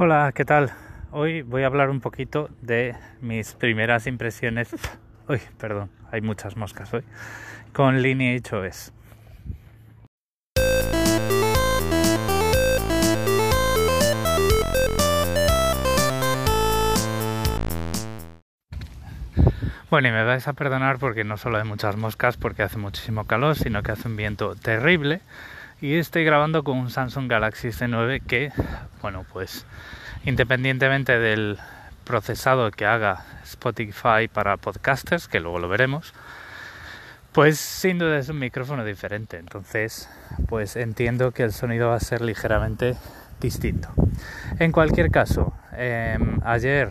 Hola, ¿qué tal? Hoy voy a hablar un poquito de mis primeras impresiones. Uy, perdón, hay muchas moscas hoy. Con Lineage OS. Bueno, y me vais a perdonar porque no solo hay muchas moscas porque hace muchísimo calor, sino que hace un viento terrible. Y estoy grabando con un Samsung Galaxy S9 que, bueno, pues independientemente del procesado que haga Spotify para podcasters, que luego lo veremos, pues sin duda es un micrófono diferente. Entonces, pues entiendo que el sonido va a ser ligeramente distinto. En cualquier caso, em, ayer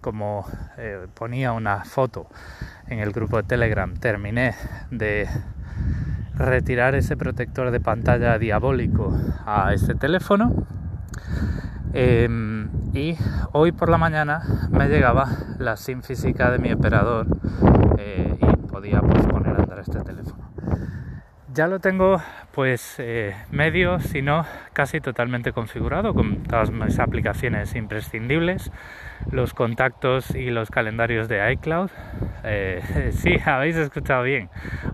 como eh, ponía una foto en el grupo de Telegram, terminé de retirar ese protector de pantalla diabólico a este teléfono. Em, y hoy por la mañana me llegaba la SIM física de mi operador eh, y podía poner a andar este teléfono. Ya lo tengo pues eh, medio, si no casi totalmente configurado con todas mis aplicaciones imprescindibles, los contactos y los calendarios de iCloud. Eh, sí, habéis escuchado bien.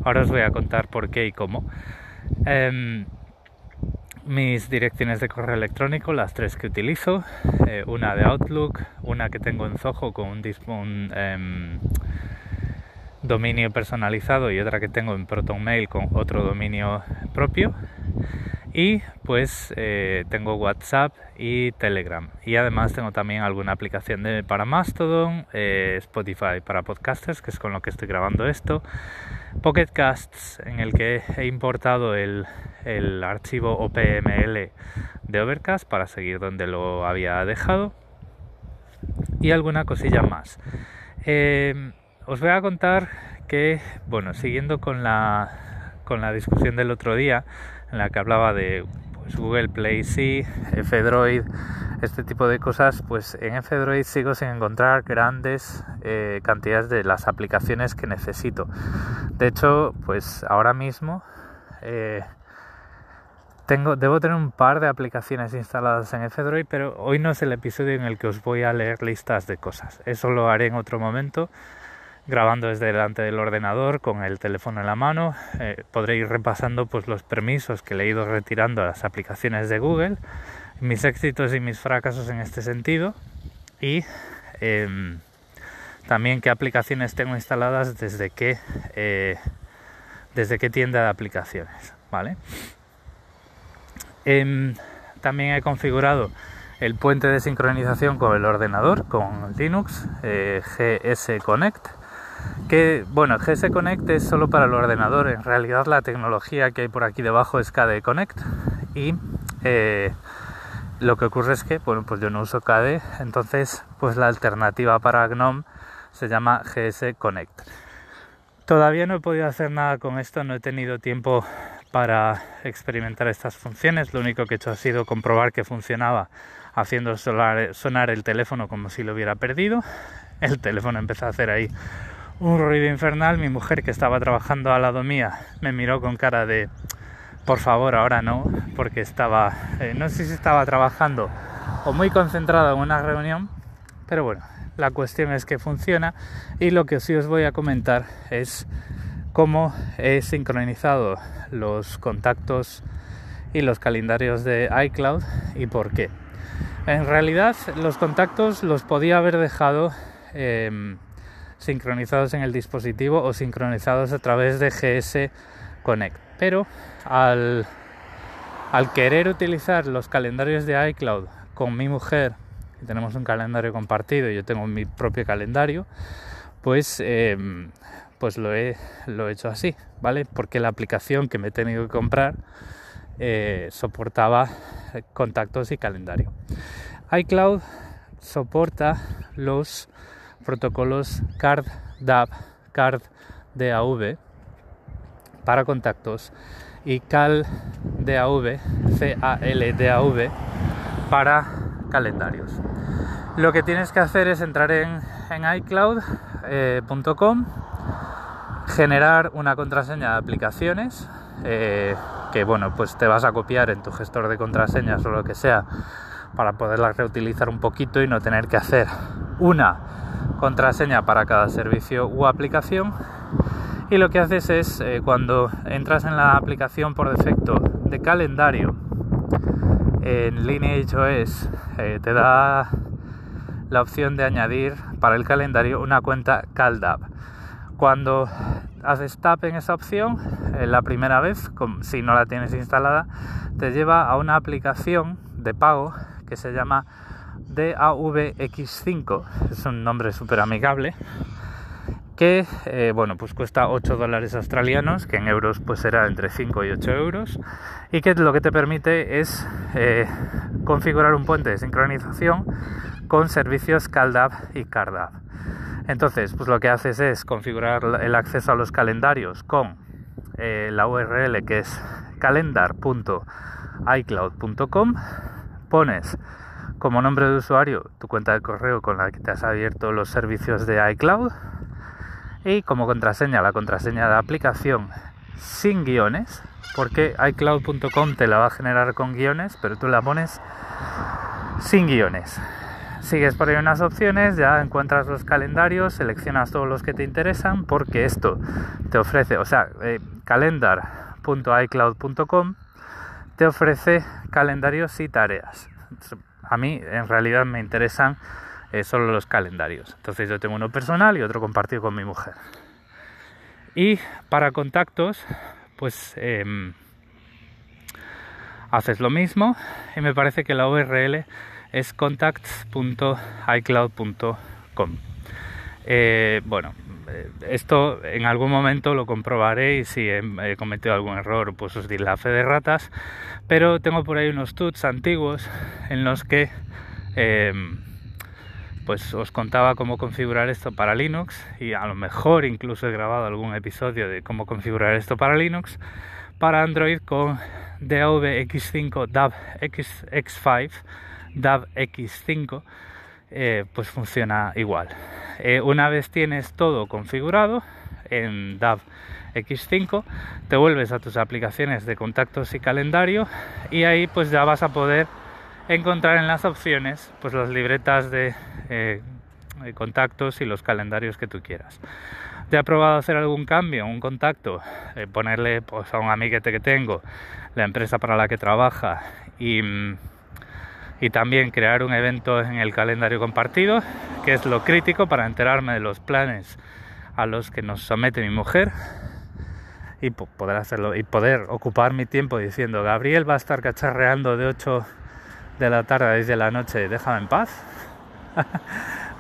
Ahora os voy a contar por qué y cómo. Em, mis direcciones de correo electrónico, las tres que utilizo, eh, una de Outlook, una que tengo en Zoho con un, un em, dominio personalizado y otra que tengo en ProtonMail con otro dominio propio. Y pues eh, tengo WhatsApp y Telegram. Y además tengo también alguna aplicación de, para Mastodon, eh, Spotify para podcasters, que es con lo que estoy grabando esto. Pocket Casts, en el que he importado el, el archivo OPML de Overcast para seguir donde lo había dejado. Y alguna cosilla más. Eh, os voy a contar que, bueno, siguiendo con la, con la discusión del otro día, en la que hablaba de pues, Google Play sí, F-Droid, este tipo de cosas, pues en F-Droid sigo sin encontrar grandes eh, cantidades de las aplicaciones que necesito. De hecho, pues ahora mismo eh, tengo, debo tener un par de aplicaciones instaladas en F-Droid, pero hoy no es el episodio en el que os voy a leer listas de cosas. Eso lo haré en otro momento grabando desde delante del ordenador con el teléfono en la mano. Eh, podré ir repasando pues, los permisos que le he ido retirando a las aplicaciones de Google, mis éxitos y mis fracasos en este sentido y em, también qué aplicaciones tengo instaladas desde qué, eh, desde qué tienda de aplicaciones. ¿vale? Em, también he configurado el puente de sincronización con el ordenador con Linux eh, GS Connect que bueno, GS Connect es solo para el ordenador, en realidad la tecnología que hay por aquí debajo es KDE Connect. Y eh, lo que ocurre es que bueno, pues yo no uso KDE, entonces pues la alternativa para GNOME se llama GS Connect. Todavía no he podido hacer nada con esto, no he tenido tiempo para experimentar estas funciones, lo único que he hecho ha sido comprobar que funcionaba haciendo sonar el teléfono como si lo hubiera perdido. El teléfono empezó a hacer ahí un ruido infernal. Mi mujer, que estaba trabajando al lado mía, me miró con cara de por favor, ahora no, porque estaba, eh, no sé si estaba trabajando o muy concentrada en una reunión, pero bueno, la cuestión es que funciona y lo que sí os voy a comentar es cómo he sincronizado los contactos y los calendarios de iCloud y por qué. En realidad los contactos los podía haber dejado em, sincronizados en el dispositivo o sincronizados a través de GS Connect. Pero al, querer utilizar los calendarios de iCloud con mi mujer, tenemos un calendario compartido y yo tengo mi propio calendario, pues, em, pues lo, he, lo he hecho así, ¿vale? Porque la aplicación que me he tenido que comprar eh, soportaba contactos y calendario. iCloud soporta los protocolos CARD DAV, CARD DAV para contactos y CAL DAV, CAL DAV para calendarios. Lo que tienes que hacer es entrar en, iCloud.com, generar una contraseña de aplicaciones, eh, que bueno, pues te vas a copiar en tu gestor de contraseñas o lo que sea para poderla reutilizar un poquito y no tener que hacer una contraseña para cada servicio u aplicación. Y lo que haces es eh, cuando entras en la aplicación por defecto de calendario en LineageOS eh, te da la opción de añadir para el calendario una cuenta CalDAV. Cuando haces tap en esa opción, eh, la primera vez, si no la tienes instalada, te lleva a una aplicación de pago que se llama DAVX5. Es un nombre súper amigable que eh, bueno pues cuesta 8 dólares australianos que en euros pues será entre 5 y 8 euros y que lo que te permite es eh, configurar un puente de sincronización con servicios CalDAV y CarDAV entonces pues lo que haces es configurar el acceso a los calendarios con eh, la URL que es calendar.icloud.com pones como nombre de usuario tu cuenta de correo con la que te has abierto los servicios de iCloud y como contraseña la contraseña de aplicación sin guiones porque iCloud.com te la va a generar con guiones pero tú la pones sin guiones. Sigues por ahí unas opciones ya encuentras los calendarios seleccionas todos los que te interesan porque esto te ofrece o sea eh, calendar.icloud.com te ofrece calendarios y tareas a mí en realidad me interesan solo los calendarios. Entonces yo tengo uno personal y otro compartido con mi mujer. Y para contactos, pues em, haces lo mismo y me parece que la URL es contacts.icloud.com. Eh, bueno, eh, esto en algún momento lo comprobaré y si he, cometido algún error, pues os diré la fe de ratas. Pero tengo por ahí unos tuts antiguos en los que em, pues os contaba cómo configurar esto para Linux y a lo mejor incluso he grabado algún episodio de cómo configurar esto para Linux. Para Android con DAVX5 DAVX5 DAVX5 eh, pues funciona igual. Eh, una vez tienes todo configurado en DAVX5 te vuelves a tus aplicaciones de contactos y calendario y ahí pues ya vas a poder encontrar en las opciones pues las libretas de, eh, contactos y los calendarios que tú quieras. ¿Te ha probado hacer algún cambio, un contacto? Eh, ponerle pues, a un amiguete que tengo, la empresa para la que trabaja y, y también crear un evento en el calendario compartido, que es lo crítico para enterarme de los planes a los que nos somete mi mujer y poder hacerlo y poder ocupar mi tiempo diciendo Gabriel va a estar cacharreando de 8 de la tarde a 10 de la noche, déjame en paz.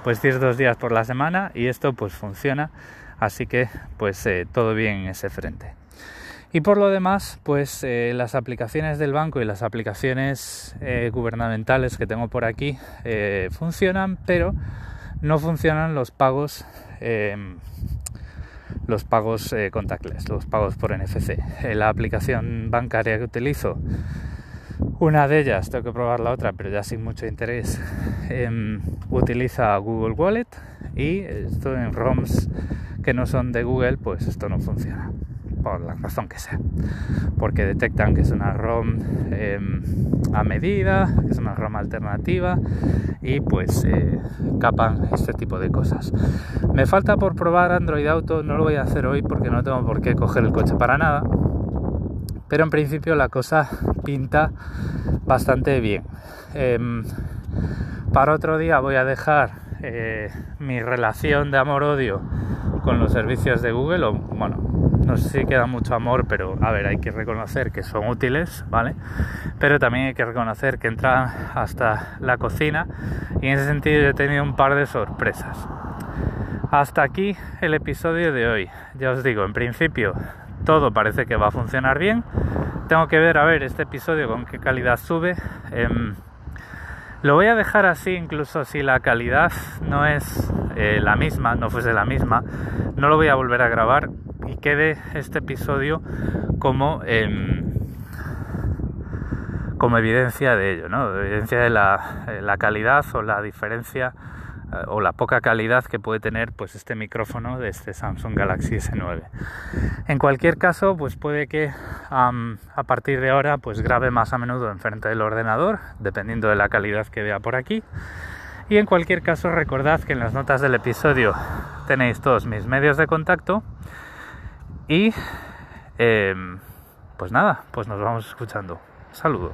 pues dos días por la semana y esto pues funciona, así que pues eh, todo bien en ese frente. Y por lo demás, pues eh, las aplicaciones del banco y las aplicaciones eh, gubernamentales que tengo por aquí funcionan, pero no funcionan los pagos em, los pagos contactless, los pagos por NFC. la aplicación bancaria que utilizo una de ellas, tengo que probar la otra, pero ya sin mucho interés, em, utiliza Google Wallet y esto en ROMs que no son de Google, pues esto no funciona, por la razón que sea. Porque detectan que es una ROM em, a medida, que es una ROM alternativa y pues eh, capan este tipo de cosas. Me falta por probar Android Auto, no lo voy a hacer hoy porque no tengo por qué coger el coche para nada pero en principio la cosa pinta bastante bien. Em, para otro día voy a dejar eh, mi relación de amor-odio con los servicios de Google, o bueno, no sé si queda mucho amor, pero a ver, hay que reconocer que son útiles, ¿vale? Pero también hay que reconocer que entran hasta la cocina y en ese sentido he tenido un par de sorpresas. Hasta aquí el episodio de hoy. Ya os digo, en principio todo parece que va a funcionar bien. Tengo que ver, a ver, este episodio con qué calidad sube. Em, lo voy a dejar así, incluso si la calidad no es eh, la misma, no fuese la misma, no lo voy a volver a grabar y quede este episodio como, em, como evidencia de ello, ¿no? evidencia de la, la calidad o la diferencia o la poca calidad que puede tener pues este micrófono de este Samsung Galaxy S9. En cualquier caso, pues puede que a partir de ahora pues grabe más a menudo enfrente del ordenador, dependiendo de la calidad que vea por aquí. Y en cualquier caso, recordad que en las notas del episodio tenéis todos mis medios de contacto y em, pues nada, pues nos vamos escuchando. Saludo.